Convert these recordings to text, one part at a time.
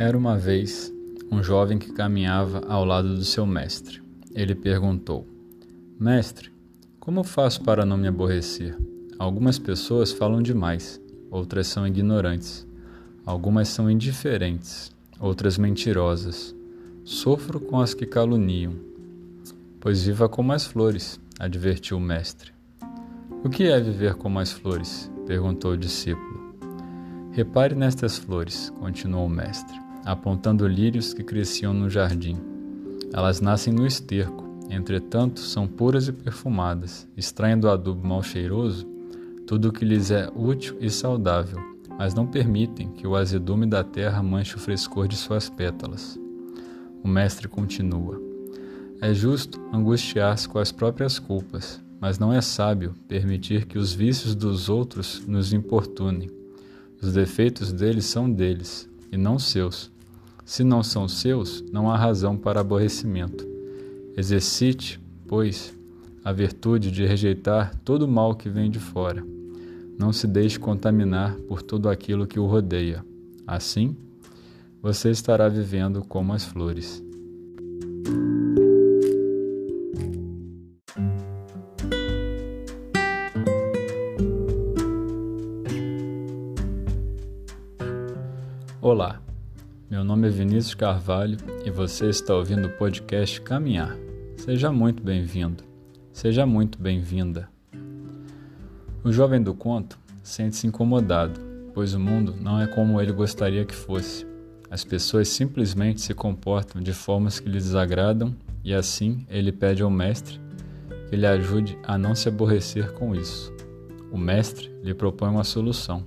Era uma vez um jovem que caminhava ao lado do seu mestre. Ele perguntou: Mestre, como faço para não me aborrecer? Algumas pessoas falam demais, outras são ignorantes. Algumas são indiferentes, outras mentirosas. Sofro com as que caluniam. Pois viva como as flores, advertiu o mestre. O que é viver como as flores? perguntou o discípulo. Repare nestas flores, continuou o mestre apontando lírios que cresciam no jardim. Elas nascem no esterco, entretanto são puras e perfumadas, extraem do adubo mal cheiroso tudo o que lhes é útil e saudável, mas não permitem que o azedume da terra manche o frescor de suas pétalas. O mestre continua: É justo angustiar-se com as próprias culpas, mas não é sábio permitir que os vícios dos outros nos importunem. Os defeitos deles são deles, e não seus. Se não são seus, não há razão para aborrecimento. Exercite, pois, a virtude de rejeitar todo o mal que vem de fora. Não se deixe contaminar por tudo aquilo que o rodeia. Assim, você estará vivendo como as flores. Olá, meu nome é Vinícius Carvalho e você está ouvindo o podcast Caminhar. Seja muito bem-vindo, seja muito bem-vinda. O jovem do conto sente-se incomodado, pois o mundo não é como ele gostaria que fosse. As pessoas simplesmente se comportam de formas que lhe desagradam e assim ele pede ao mestre que lhe ajude a não se aborrecer com isso. O mestre lhe propõe uma solução: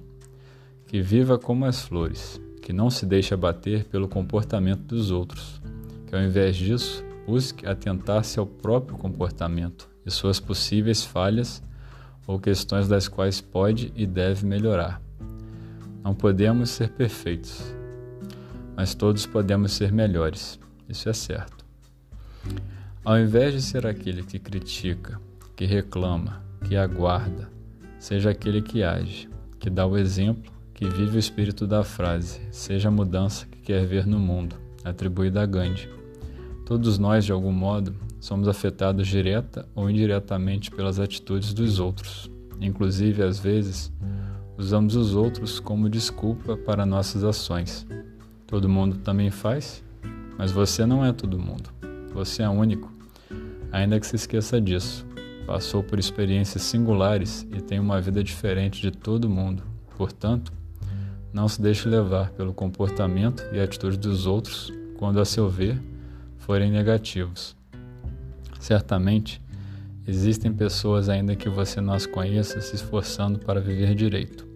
que viva como as flores que não se deixe abater pelo comportamento dos outros, que ao invés disso busque atentar-se ao próprio comportamento e suas possíveis falhas ou questões das quais pode e deve melhorar. Não podemos ser perfeitos, mas todos podemos ser melhores, isso é certo. Ao invés de ser aquele que critica, que reclama, que aguarda, seja aquele que age, que dá o exemplo vive o espírito da frase, seja a mudança que quer ver no mundo, atribuída a Gandhi. Todos nós, de algum modo, somos afetados direta ou indiretamente pelas atitudes dos outros. Inclusive, às vezes, usamos os outros como desculpa para nossas ações. Todo mundo também faz, mas você não é todo mundo. Você é único, ainda que se esqueça disso. Passou por experiências singulares e tem uma vida diferente de todo mundo. Portanto, não se deixe levar pelo comportamento e atitude dos outros quando, a seu ver, forem negativos. Certamente, existem pessoas ainda que você não as conheça se esforçando para viver direito,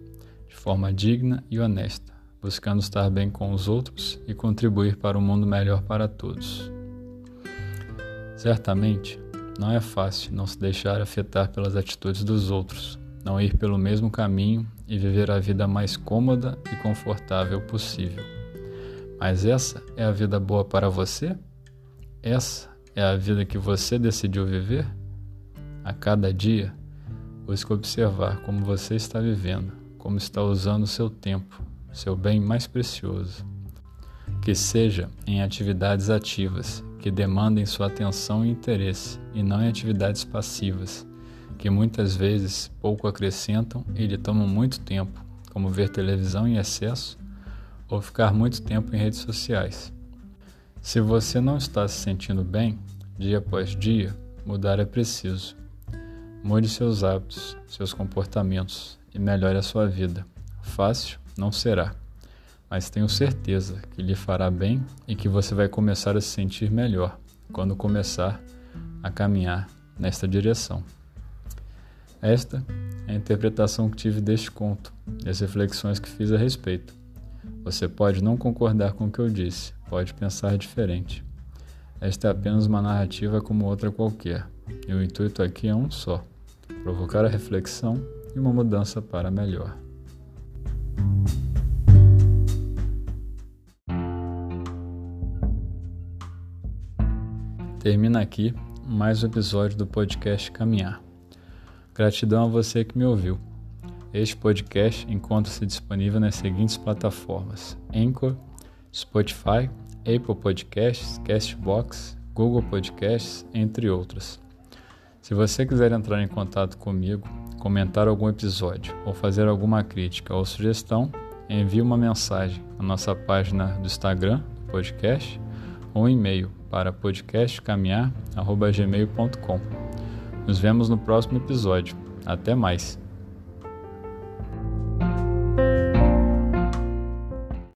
de forma digna e honesta, buscando estar bem com os outros e contribuir para um mundo melhor para todos. Certamente, não é fácil não se deixar afetar pelas atitudes dos outros, não ir pelo mesmo caminho e viver a vida mais cômoda e confortável possível. Mas essa é a vida boa para você? Essa é a vida que você decidiu viver? A cada dia, busque observar como você está vivendo, como está usando o seu tempo, seu bem mais precioso. Que seja em atividades ativas, que demandem sua atenção e interesse, e não em atividades passivas que muitas vezes pouco acrescentam e lhe tomam muito tempo, como ver televisão em excesso ou ficar muito tempo em redes sociais. Se você não está se sentindo bem, dia após dia, mudar é preciso. Mude seus hábitos, seus comportamentos e melhore a sua vida. Fácil não será, mas tenho certeza que lhe fará bem e que você vai começar a se sentir melhor quando começar a caminhar nesta direção. Esta é a interpretação que tive deste conto e as reflexões que fiz a respeito. Você pode não concordar com o que eu disse, pode pensar diferente. Esta é apenas uma narrativa como outra qualquer, e o intuito aqui é um só: provocar a reflexão e uma mudança para melhor. Termina aqui mais um episódio do podcast Caminhar. Gratidão a você que me ouviu. Este podcast encontra-se disponível nas seguintes plataformas: Anchor, Spotify, Apple Podcasts, Castbox, Google Podcasts, entre outras. Se você quiser entrar em contato comigo, comentar algum episódio ou fazer alguma crítica ou sugestão, envie uma mensagem na nossa página do Instagram podcast ou um e-mail para podcastcaminhar.gmail.com. Nos vemos no próximo episódio. Até mais!